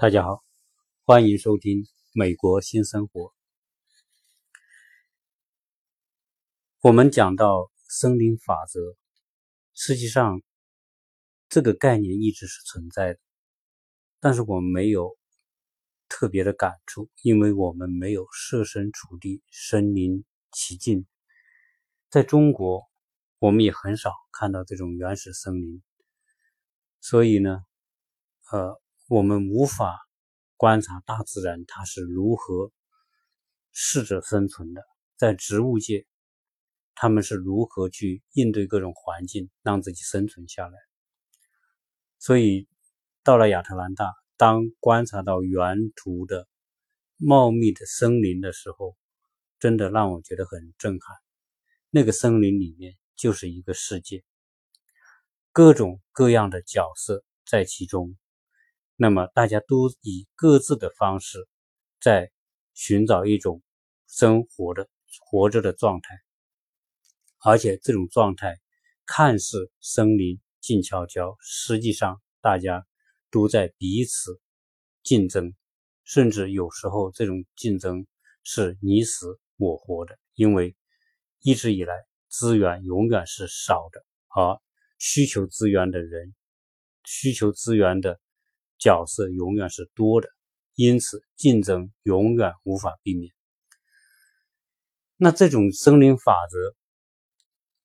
大家好，欢迎收听《美国新生活》。我们讲到森林法则，实际上这个概念一直是存在的，但是我们没有特别的感触，因为我们没有设身处地、身临其境。在中国，我们也很少看到这种原始森林，所以呢，呃。我们无法观察大自然它是如何适者生存的，在植物界，他们是如何去应对各种环境，让自己生存下来。所以，到了亚特兰大，当观察到原图的茂密的森林的时候，真的让我觉得很震撼。那个森林里面就是一个世界，各种各样的角色在其中。那么大家都以各自的方式在寻找一种生活的活着的状态，而且这种状态看似森林静悄悄，实际上大家都在彼此竞争，甚至有时候这种竞争是你死我活的，因为一直以来资源永远是少的，而需求资源的人需求资源的。角色永远是多的，因此竞争永远无法避免。那这种森林法则，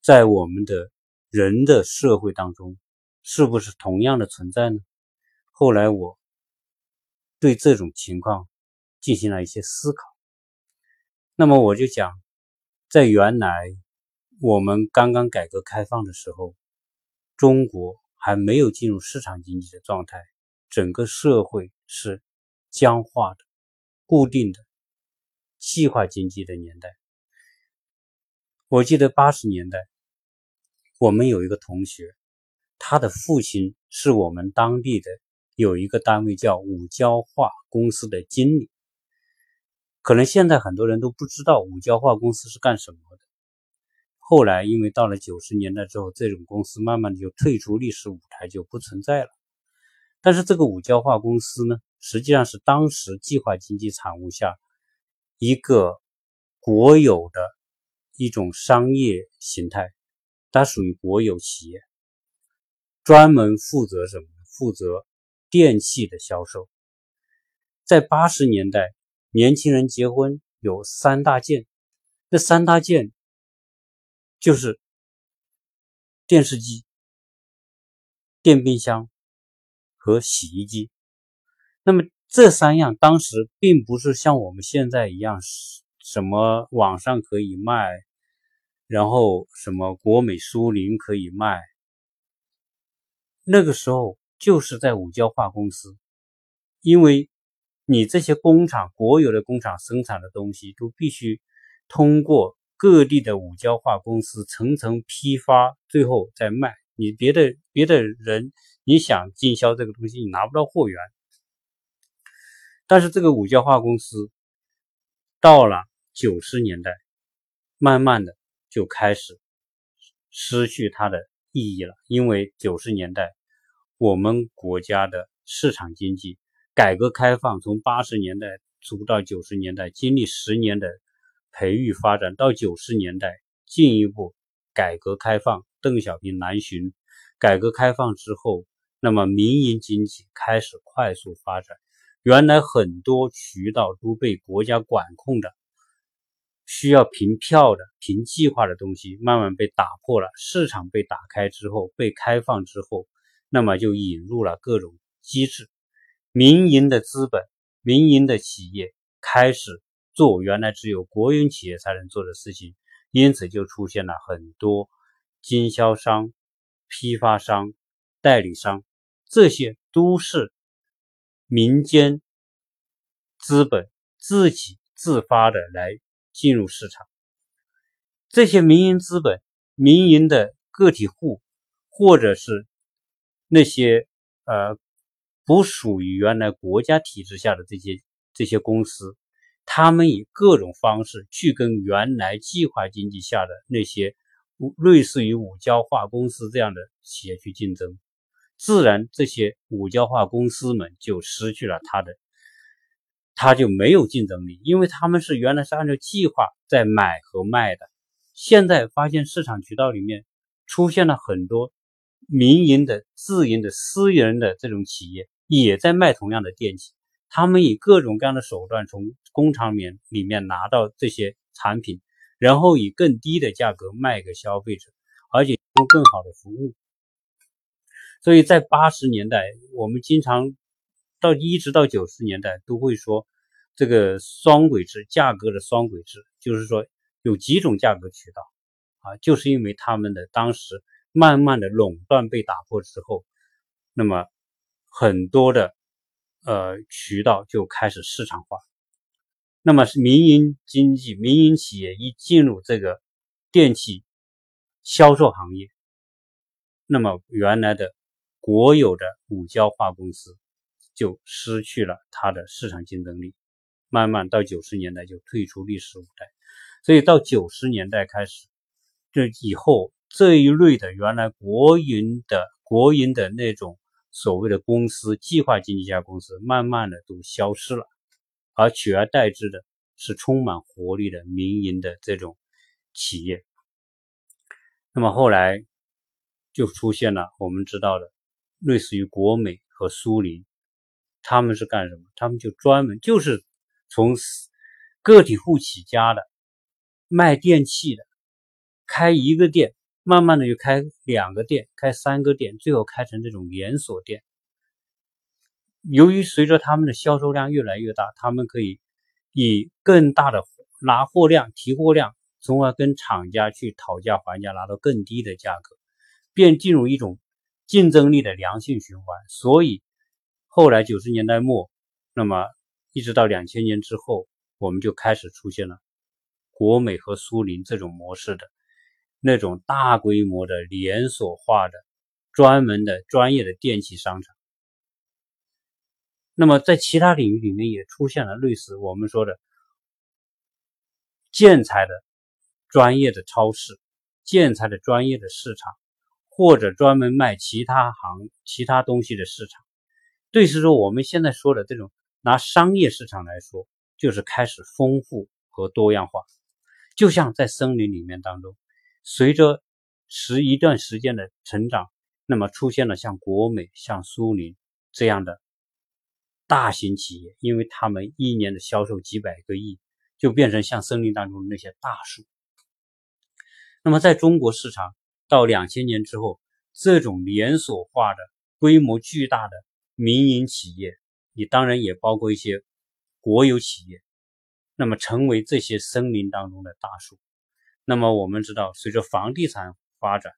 在我们的人的社会当中，是不是同样的存在呢？后来我对这种情况进行了一些思考。那么我就讲，在原来我们刚刚改革开放的时候，中国还没有进入市场经济的状态。整个社会是僵化的、固定的、计划经济的年代。我记得八十年代，我们有一个同学，他的父亲是我们当地的有一个单位叫五交化公司的经理。可能现在很多人都不知道五交化公司是干什么的。后来因为到了九十年代之后，这种公司慢慢的就退出历史舞台，就不存在了。但是这个五焦化公司呢，实际上是当时计划经济产物下一个国有的一种商业形态，它属于国有企业，专门负责什么？负责电器的销售。在八十年代，年轻人结婚有三大件，这三大件就是电视机、电冰箱。和洗衣机，那么这三样当时并不是像我们现在一样，什么网上可以卖，然后什么国美苏宁可以卖。那个时候就是在五交化公司，因为你这些工厂国有的工厂生产的东西都必须通过各地的五交化公司层层批发，最后再卖。你别的别的人。你想经销这个东西，你拿不到货源。但是这个五焦化公司到了九十年代，慢慢的就开始失去它的意义了。因为九十年代我们国家的市场经济改革开放，从八十年代初到九十年代，经历十年的培育发展，到九十年代进一步改革开放，邓小平南巡，改革开放之后。那么民营经济开始快速发展，原来很多渠道都被国家管控的，需要凭票的、凭计划的东西，慢慢被打破了。市场被打开之后，被开放之后，那么就引入了各种机制，民营的资本、民营的企业开始做原来只有国营企业才能做的事情，因此就出现了很多经销商、批发商、代理商。这些都是民间资本自己自发的来进入市场。这些民营资本、民营的个体户，或者是那些呃不属于原来国家体制下的这些这些公司，他们以各种方式去跟原来计划经济下的那些类似于五交化公司这样的企业去竞争。自然这些五交化公司们就失去了它的，它就没有竞争力，因为他们是原来是按照计划在买和卖的，现在发现市场渠道里面出现了很多民营的、自营的、私人的这种企业也在卖同样的电器，他们以各种各样的手段从工厂里面里面拿到这些产品，然后以更低的价格卖给消费者，而且提供更好的服务。所以在八十年代，我们经常到一直到九十年代都会说这个双轨制价格的双轨制，就是说有几种价格渠道啊，就是因为他们的当时慢慢的垄断被打破之后，那么很多的呃渠道就开始市场化，那么是民营经济、民营企业一进入这个电器销售行业，那么原来的。国有的五焦化公司就失去了它的市场竞争力，慢慢到九十年代就退出历史舞台。所以到九十年代开始，这以后这一类的原来国营的国营的那种所谓的公司，计划经济下公司，慢慢的都消失了，而取而代之的是充满活力的民营的这种企业。那么后来就出现了我们知道的。类似于国美和苏宁，他们是干什么？他们就专门就是从个体户起家的，卖电器的，开一个店，慢慢的就开两个店，开三个店，最后开成这种连锁店。由于随着他们的销售量越来越大，他们可以以更大的拿货量、提货量，从而跟厂家去讨价还价，拿到更低的价格，便进入一种。竞争力的良性循环，所以后来九十年代末，那么一直到两千年之后，我们就开始出现了国美和苏宁这种模式的那种大规模的连锁化的专门的专业的电器商场。那么在其他领域里面也出现了类似我们说的建材的专业的超市、建材的专业的市场。或者专门卖其他行其他东西的市场，对，是说我们现在说的这种拿商业市场来说，就是开始丰富和多样化。就像在森林里面当中，随着时一段时间的成长，那么出现了像国美、像苏宁这样的大型企业，因为他们一年的销售几百个亿，就变成像森林当中的那些大树。那么在中国市场。到两千年之后，这种连锁化的、规模巨大的民营企业，你当然也包括一些国有企业，那么成为这些森林当中的大树。那么我们知道，随着房地产发展，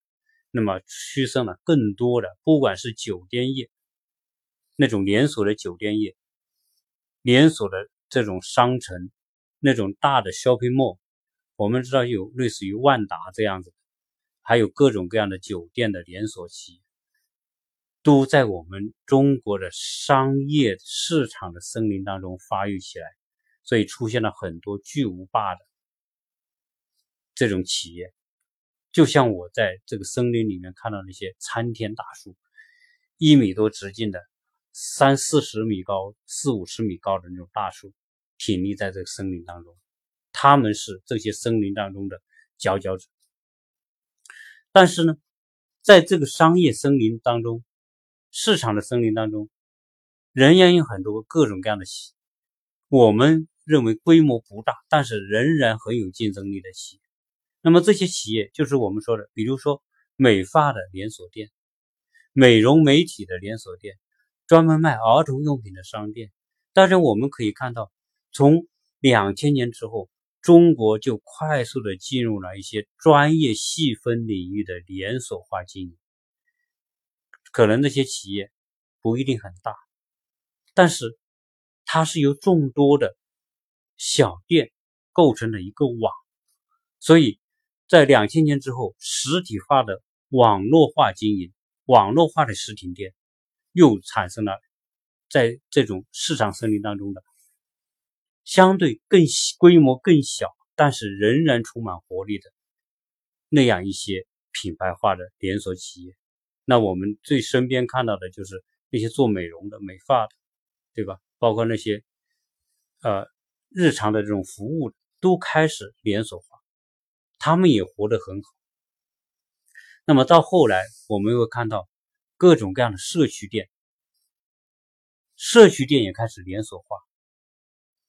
那么催生了更多的，不管是酒店业那种连锁的酒店业、连锁的这种商城、那种大的 shopping mall，我们知道有类似于万达这样子。还有各种各样的酒店的连锁企业，都在我们中国的商业市场的森林当中发育起来，所以出现了很多巨无霸的这种企业。就像我在这个森林里面看到那些参天大树，一米多直径的，三四十米高、四五十米高的那种大树，挺立在这个森林当中，他们是这些森林当中的佼佼者。但是呢，在这个商业森林当中，市场的森林当中，仍然有很多各种各样的企，我们认为规模不大，但是仍然很有竞争力的企业。那么这些企业就是我们说的，比如说美发的连锁店、美容美体的连锁店、专门卖儿童用品的商店。但是我们可以看到，从两千年之后。中国就快速的进入了一些专业细分领域的连锁化经营，可能那些企业不一定很大，但是它是由众多的小店构成的一个网，所以在两千年之后，实体化的网络化经营、网络化的实体店又产生了在这种市场森林当中的。相对更规模更小，但是仍然充满活力的那样一些品牌化的连锁企业，那我们最身边看到的就是那些做美容的、美发的，对吧？包括那些呃日常的这种服务都开始连锁化，他们也活得很好。那么到后来，我们会看到各种各样的社区店，社区店也开始连锁化，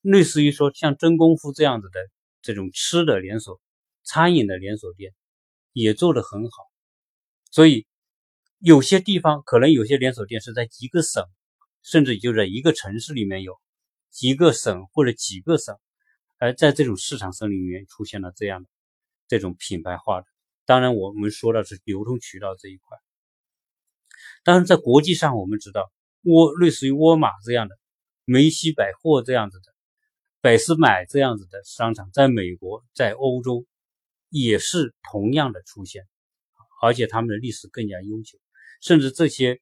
类似于说像真功夫这样子的这种吃的连锁、餐饮的连锁店，也做得很好。所以有些地方可能有些连锁店是在一个省。甚至就在一个城市里面有几个省或者几个省，而在这种市场森林里面出现了这样的这种品牌化的。当然，我们说的是流通渠道这一块。当然，在国际上，我们知道沃类似于沃尔玛这样的、梅西百货这样子的、百思买这样子的商场，在美国、在欧洲也是同样的出现，而且他们的历史更加悠久，甚至这些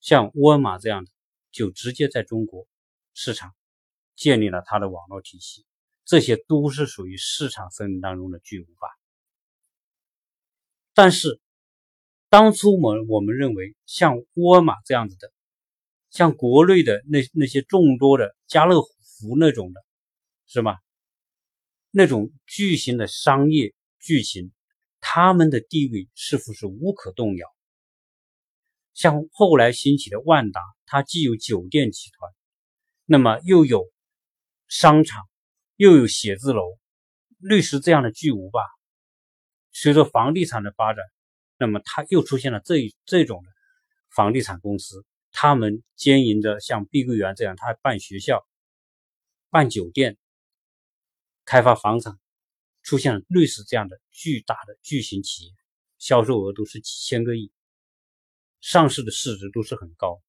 像沃尔玛这样的。就直接在中国市场建立了它的网络体系，这些都是属于市场森林当中的巨无霸。但是当初我们我们认为，像沃尔玛这样子的，像国内的那那些众多的家乐福那种的，是吧？那种巨型的商业巨型，他们的地位是否是无可动摇？像后来兴起的万达，它既有酒店集团，那么又有商场，又有写字楼，律师这样的巨无霸。随着房地产的发展，那么它又出现了这这种的房地产公司，他们经营着像碧桂园这样，他办学校、办酒店、开发房产，出现了类似这样的巨大的巨型企业，销售额都是几千个亿。上市的市值都是很高。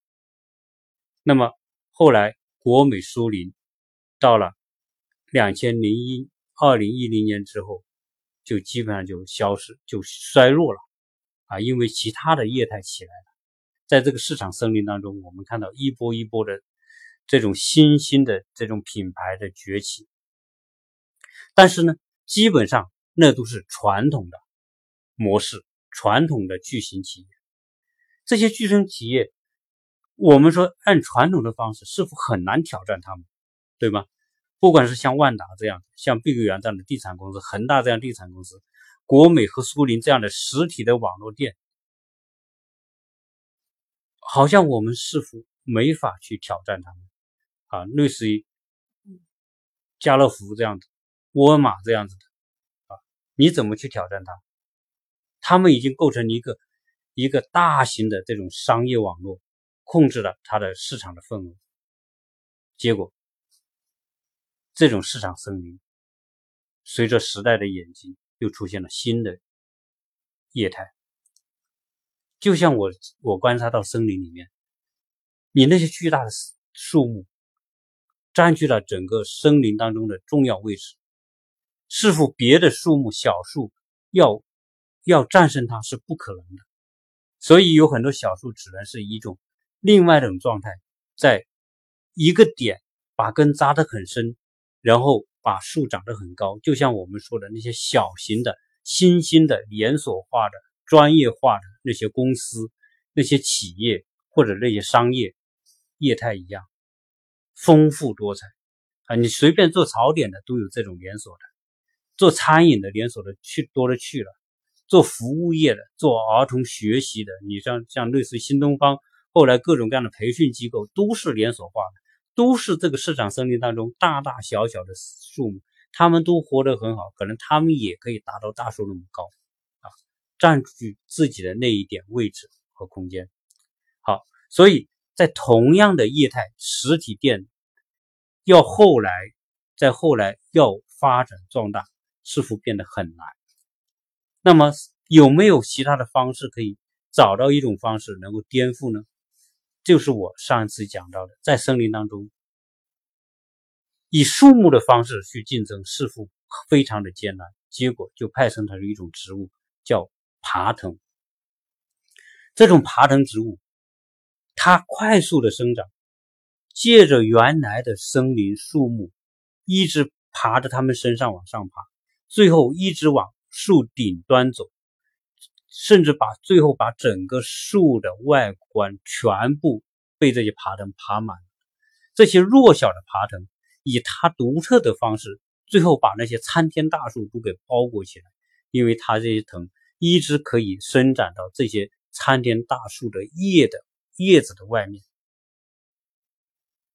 那么后来国美苏宁到了两千零一二零一零年之后，就基本上就消失，就衰落了啊，因为其他的业态起来了。在这个市场森林当中，我们看到一波一波的这种新兴的这种品牌的崛起，但是呢，基本上那都是传统的模式，传统的巨型企业。这些巨型企业，我们说按传统的方式是否很难挑战他们，对吗？不管是像万达这样、像碧桂园这样的地产公司、恒大这样地产公司、国美和苏宁这样的实体的网络店，好像我们似乎没法去挑战他们啊。类似于家乐福这样子、沃尔玛这样子的啊，你怎么去挑战它？他们已经构成一个。一个大型的这种商业网络控制了它的市场的份额，结果这种市场森林随着时代的演进又出现了新的业态。就像我我观察到森林里面，你那些巨大的树木占据了整个森林当中的重要位置，是否别的树木小树要要战胜它是不可能的。所以有很多小树只能是一种另外一种状态，在一个点把根扎得很深，然后把树长得很高。就像我们说的那些小型的、新兴的、连锁化的、专业化的那些公司、那些企业或者那些商业业态一样，丰富多彩啊！你随便做早点的都有这种连锁的，做餐饮的连锁的去多了去了。做服务业的，做儿童学习的，你像像类似于新东方，后来各种各样的培训机构都是连锁化的，都是这个市场森林当中大大小小的树木，他们都活得很好，可能他们也可以达到大树那么高啊，占据自己的那一点位置和空间。好，所以在同样的业态，实体店要后来在后来要发展壮大，似乎变得很难。那么有没有其他的方式可以找到一种方式能够颠覆呢？就是我上一次讲到的，在森林当中以树木的方式去竞争，似乎非常的艰难。结果就派生成了一种植物，叫爬藤。这种爬藤植物，它快速的生长，借着原来的森林树木，一直爬着它们身上往上爬，最后一直往。树顶端走，甚至把最后把整个树的外观全部被这些爬藤爬满。这些弱小的爬藤以它独特的方式，最后把那些参天大树都给包裹起来，因为它这些藤一直可以伸展到这些参天大树的叶的叶子的外面，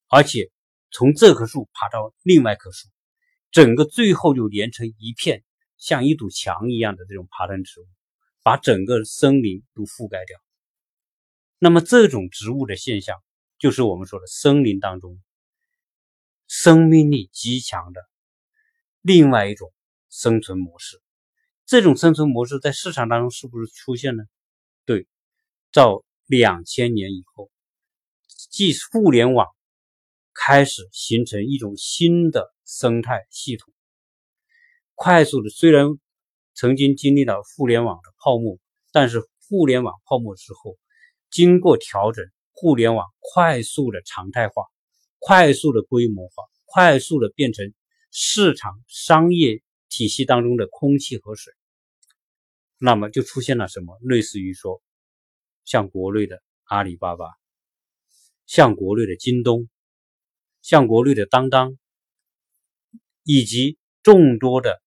而且从这棵树爬到另外一棵树，整个最后就连成一片。像一堵墙一样的这种爬藤植物，把整个森林都覆盖掉。那么这种植物的现象，就是我们说的森林当中生命力极强的另外一种生存模式。这种生存模式在市场当中是不是出现呢？对，照两千年以后，即互联网开始形成一种新的生态系统。快速的，虽然曾经经历了互联网的泡沫，但是互联网泡沫之后，经过调整，互联网快速的常态化，快速的规模化，快速的变成市场商业体系当中的空气和水。那么就出现了什么？类似于说，像国内的阿里巴巴，像国内的京东，像国内的当当，以及众多的。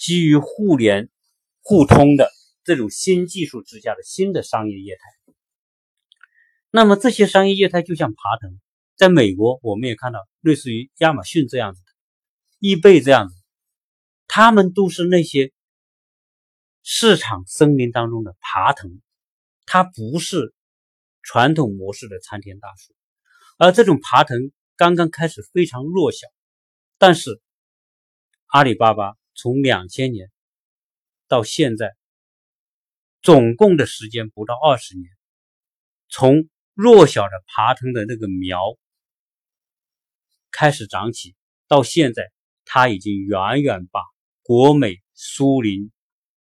基于互联互通的这种新技术之下的新的商业业态，那么这些商业业态就像爬藤，在美国我们也看到类似于亚马逊这样子的，易贝这样子，他们都是那些市场森林当中的爬藤，它不是传统模式的参天大树，而这种爬藤刚刚开始非常弱小，但是阿里巴巴。从两千年到现在，总共的时间不到二十年。从弱小的爬藤的那个苗开始长起，到现在，它已经远远把国美、苏宁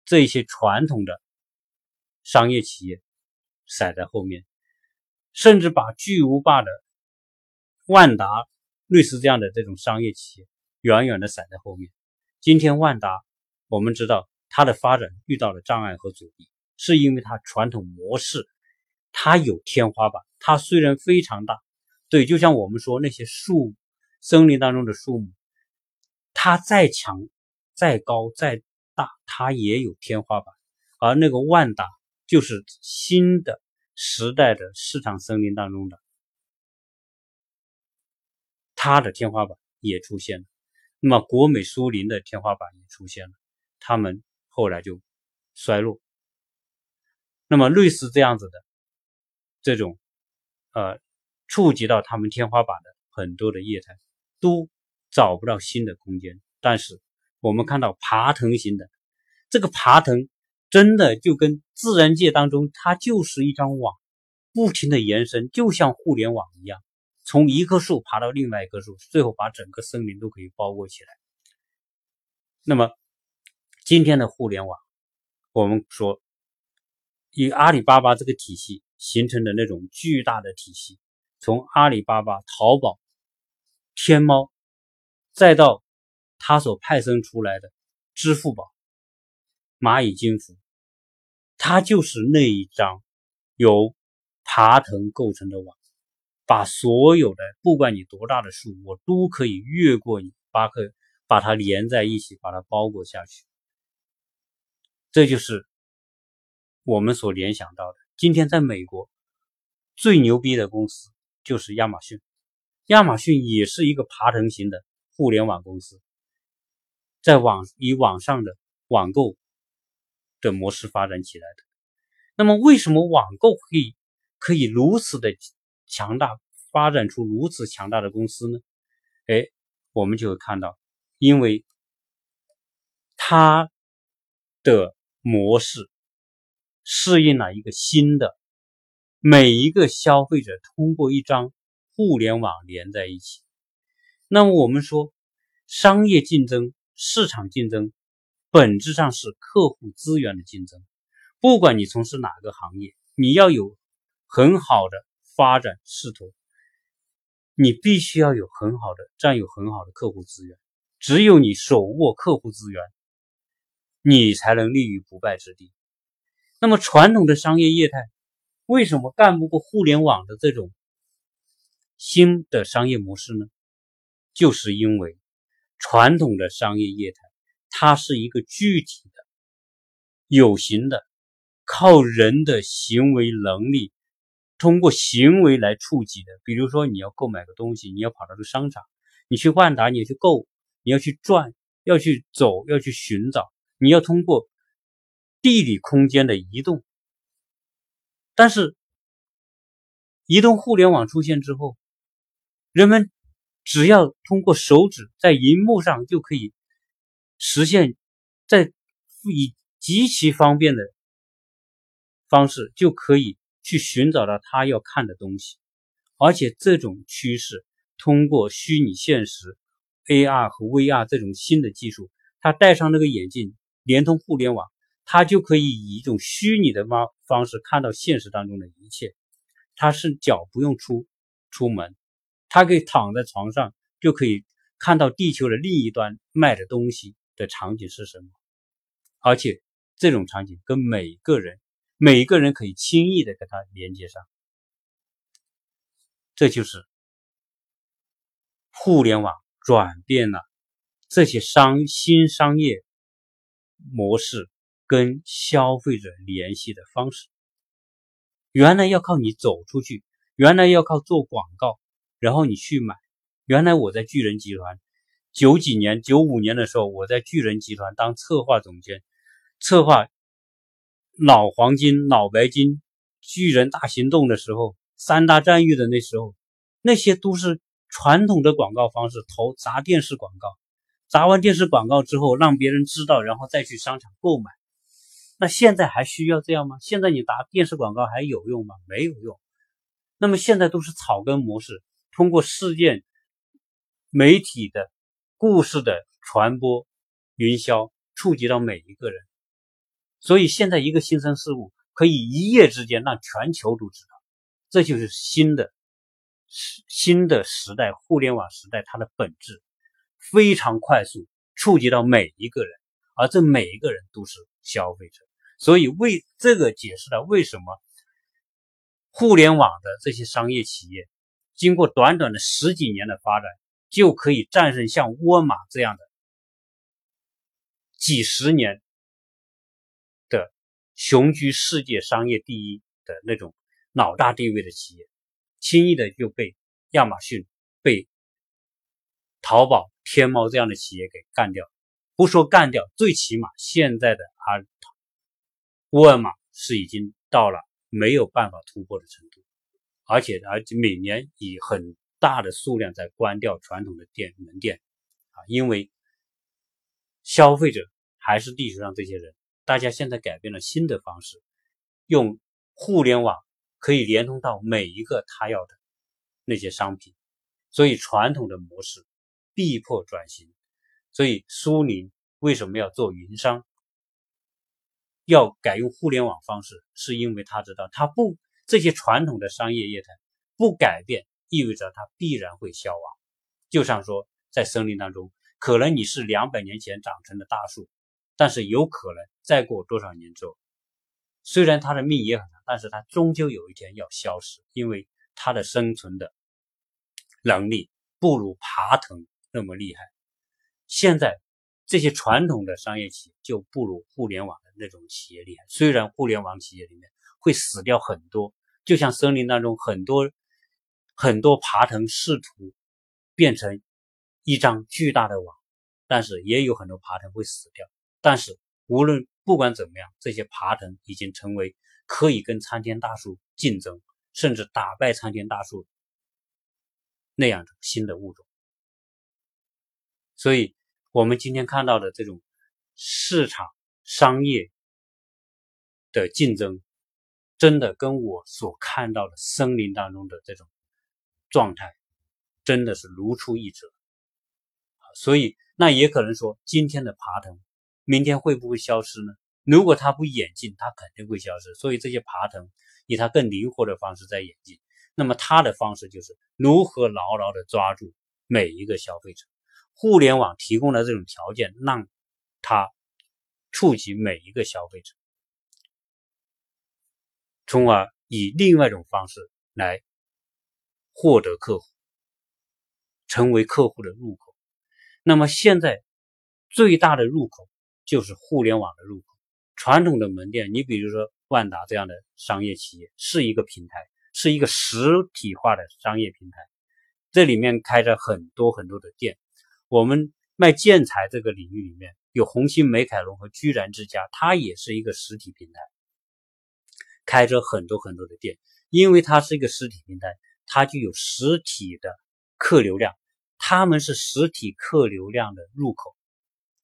这些传统的商业企业甩在后面，甚至把巨无霸的万达类似这样的这种商业企业远远的甩在后面。今天万达，我们知道它的发展遇到了障碍和阻力，是因为它传统模式，它有天花板。它虽然非常大，对，就像我们说那些树，森林当中的树木，它再强、再高、再大，它也有天花板。而那个万达就是新的时代的市场森林当中的，它的天花板也出现了。那么国美、苏宁的天花板也出现了，他们后来就衰落。那么类似这样子的这种呃触及到他们天花板的很多的业态，都找不到新的空间。但是我们看到爬藤型的这个爬藤，真的就跟自然界当中它就是一张网，不停的延伸，就像互联网一样。从一棵树爬到另外一棵树，最后把整个森林都可以包裹起来。那么，今天的互联网，我们说，以阿里巴巴这个体系形成的那种巨大的体系，从阿里巴巴、淘宝、天猫，再到它所派生出来的支付宝、蚂蚁金服，它就是那一张由爬藤构成的网。把所有的，不管你多大的树，我都可以越过你，把可把它连在一起，把它包裹下去。这就是我们所联想到的。今天在美国最牛逼的公司就是亚马逊，亚马逊也是一个爬藤型的互联网公司，在网以网上的网购的模式发展起来的。那么，为什么网购可以可以如此的？强大发展出如此强大的公司呢？哎，我们就会看到，因为它的模式适应了一个新的，每一个消费者通过一张互联网连在一起。那么我们说，商业竞争、市场竞争，本质上是客户资源的竞争。不管你从事哪个行业，你要有很好的。发展势头，你必须要有很好的占有很好的客户资源。只有你手握客户资源，你才能立于不败之地。那么传统的商业业态为什么干不过互联网的这种新的商业模式呢？就是因为传统的商业业态它是一个具体的、有形的，靠人的行为能力，通过行为来触及的。比如说，你要购买个东西，你要跑到个商场，你去万达，你要去购，你要去转，要去走，要去寻找，你要通过。地理空间的移动，但是移动互联网出现之后，人们只要通过手指在荧幕上就可以实现，在以极其方便的方式就可以去寻找到他要看的东西，而且这种趋势通过虚拟现实、AR 和 VR 这种新的技术，他戴上那个眼镜，连通互联网。他就可以以一种虚拟的方方式看到现实当中的一切，他是脚不用出出门，他可以躺在床上就可以看到地球的另一端卖的东西的场景是什么，而且这种场景跟每个人每一个人可以轻易的跟它连接上，这就是互联网转变了这些商新商业模式。跟消费者联系的方式，原来要靠你走出去，原来要靠做广告，然后你去买。原来我在巨人集团九几年、九五年的时候，我在巨人集团当策划总监，策划老黄金、老白金、巨人大行动的时候，三大战役的那时候，那些都是传统的广告方式，投砸电视广告，砸完电视广告之后，让别人知道，然后再去商场购买。那现在还需要这样吗？现在你打电视广告还有用吗？没有用。那么现在都是草根模式，通过事件、媒体的故事的传播、营销，触及到每一个人。所以现在一个新生事物可以一夜之间让全球都知道，这就是新的新的时代，互联网时代它的本质非常快速，触及到每一个人，而这每一个人都是消费者。所以，为这个解释了为什么互联网的这些商业企业，经过短短的十几年的发展，就可以战胜像沃尔玛这样的几十年的雄居世界商业第一的那种老大地位的企业，轻易的就被亚马逊、被淘宝、天猫这样的企业给干掉。不说干掉，最起码现在的阿。沃尔玛是已经到了没有办法突破的程度，而且而且每年以很大的数量在关掉传统的店门店啊，因为消费者还是地球上这些人，大家现在改变了新的方式，用互联网可以连通到每一个他要的那些商品，所以传统的模式逼迫转型，所以苏宁为什么要做云商？要改用互联网方式，是因为他知道，他不这些传统的商业业态不改变，意味着它必然会消亡。就像说，在森林当中，可能你是两百年前长成的大树，但是有可能再过多少年之后，虽然它的命也很长，但是它终究有一天要消失，因为它的生存的能力不如爬藤那么厉害。现在这些传统的商业企业就不如互联网的。那种企业厉害，虽然互联网企业里面会死掉很多，就像森林当中很多很多爬藤试图变成一张巨大的网，但是也有很多爬藤会死掉。但是无论不管怎么样，这些爬藤已经成为可以跟参天大树竞争，甚至打败参天大树那样的新的物种。所以，我们今天看到的这种市场。商业的竞争，真的跟我所看到的森林当中的这种状态，真的是如出一辙。所以，那也可能说，今天的爬藤，明天会不会消失呢？如果它不演进，它肯定会消失。所以，这些爬藤以它更灵活的方式在演进。那么，它的方式就是如何牢牢的抓住每一个消费者。互联网提供了这种条件，让它。触及每一个消费者，从而以另外一种方式来获得客户，成为客户的入口。那么现在最大的入口就是互联网的入口。传统的门店，你比如说万达这样的商业企业，是一个平台，是一个实体化的商业平台，这里面开着很多很多的店。我们卖建材这个领域里面有红星美凯龙和居然之家，它也是一个实体平台，开着很多很多的店。因为它是一个实体平台，它就有实体的客流量，他们是实体客流量的入口，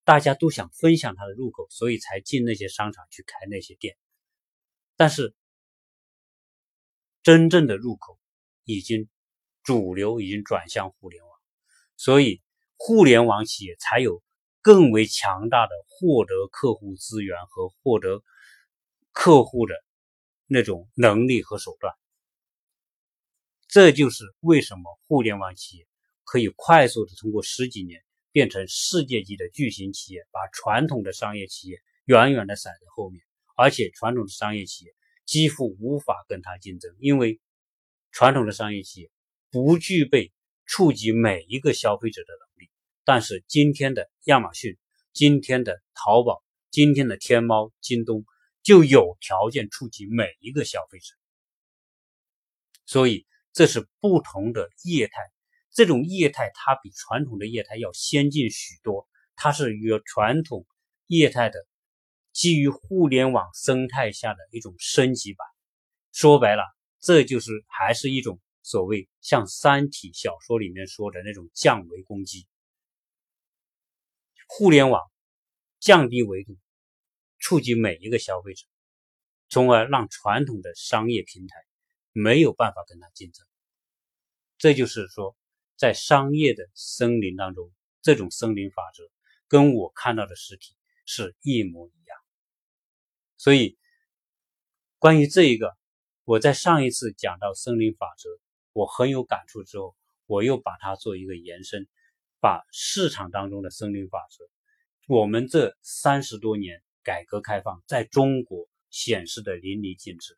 大家都想分享它的入口，所以才进那些商场去开那些店。但是真正的入口已经主流已经转向互联网，所以。互联网企业才有更为强大的获得客户资源和获得客户的那种能力和手段。这就是为什么互联网企业可以快速的通过十几年变成世界级的巨型企业，把传统的商业企业远远的甩在后面，而且传统的商业企业几乎无法跟它竞争，因为传统的商业企业不具备触及每一个消费者的能力。但是今天的亚马逊、今天的淘宝、今天的天猫、京东就有条件触及每一个消费者，所以这是不同的业态。这种业态它比传统的业态要先进许多，它是与传统业态的基于互联网生态下的一种升级版。说白了，这就是还是一种所谓像《三体》小说里面说的那种降维攻击。互联网降低维度，触及每一个消费者，从而让传统的商业平台没有办法跟它竞争。这就是说，在商业的森林当中，这种森林法则跟我看到的实体是一模一样。所以，关于这一个，我在上一次讲到森林法则，我很有感触之后，我又把它做一个延伸。把市场当中的森林法则，我们这三十多年改革开放在中国显示的淋漓尽致。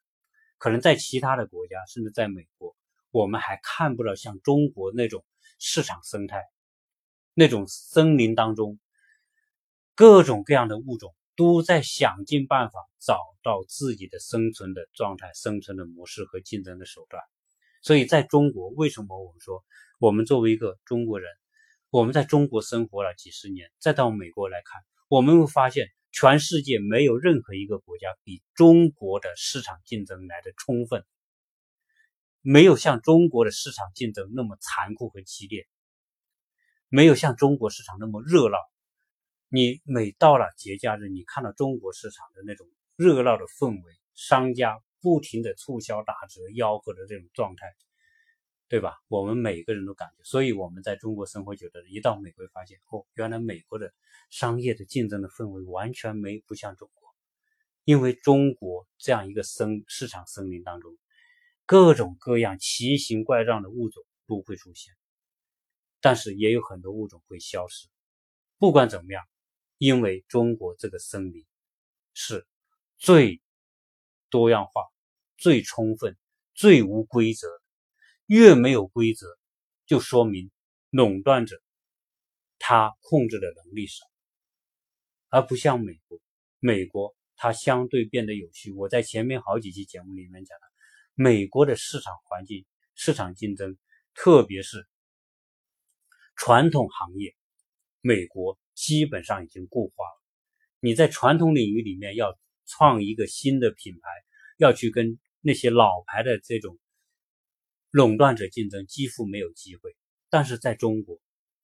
可能在其他的国家，甚至在美国，我们还看不到像中国那种市场生态，那种森林当中各种各样的物种都在想尽办法找到自己的生存的状态、生存的模式和竞争的手段。所以，在中国，为什么我们说我们作为一个中国人？我们在中国生活了几十年，再到美国来看，我们会发现，全世界没有任何一个国家比中国的市场竞争来的充分，没有像中国的市场竞争那么残酷和激烈，没有像中国市场那么热闹。你每到了节假日，你看到中国市场的那种热闹的氛围，商家不停的促销打折、吆喝的这种状态。对吧？我们每个人都感觉，所以我们在中国生活久的人，一到美国发现，哦，原来美国的商业的竞争的氛围完全没不像中国，因为中国这样一个森市场森林当中，各种各样奇形怪状的物种都会出现，但是也有很多物种会消失。不管怎么样，因为中国这个森林是最多样化、最充分、最无规则。越没有规则，就说明垄断者他控制的能力少，而不像美国，美国它相对变得有序。我在前面好几期节目里面讲了，美国的市场环境、市场竞争，特别是传统行业，美国基本上已经固化了。你在传统领域里面要创一个新的品牌，要去跟那些老牌的这种。垄断者竞争几乎没有机会，但是在中国，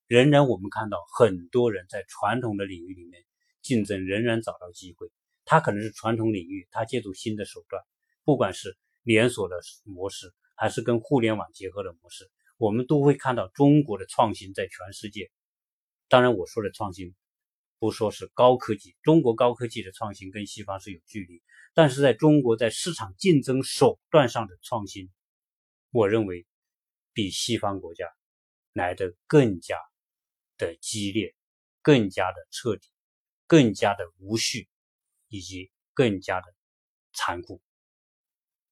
仍然我们看到很多人在传统的领域里面竞争，仍然找到机会。他可能是传统领域，他借助新的手段，不管是连锁的模式，还是跟互联网结合的模式，我们都会看到中国的创新在全世界。当然，我说的创新，不说是高科技，中国高科技的创新跟西方是有距离，但是在中国在市场竞争手段上的创新。我认为比西方国家来的更加的激烈，更加的彻底，更加的无序，以及更加的残酷。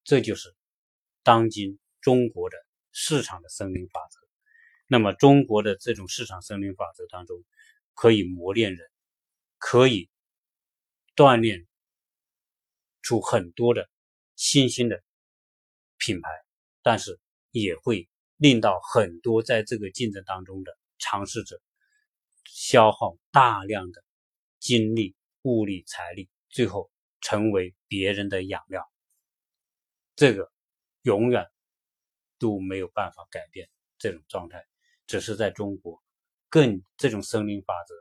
这就是当今中国的市场的森林法则。那么，中国的这种市场森林法则当中，可以磨练人，可以锻炼出很多的新兴的品牌，但是也会令到很多在这个竞争当中的尝试者消耗大量的精力、物力、财力，最后成为别人的养料。这个永远都没有办法改变这种状态。只是在中国，更这种森林法则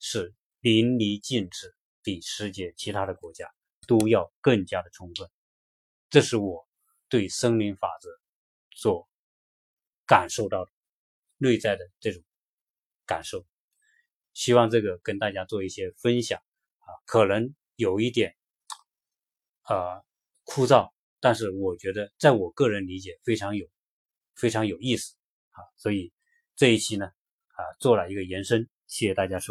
是淋漓尽致，比世界其他的国家都要更加的充分。这是我对森林法则所感受到的内在的这种感受。希望这个跟大家做一些分享啊，可能有一点呃枯燥，但是我觉得在我个人理解非常有非常有意思啊，所以。这一期呢，啊，做了一个延伸，谢谢大家收。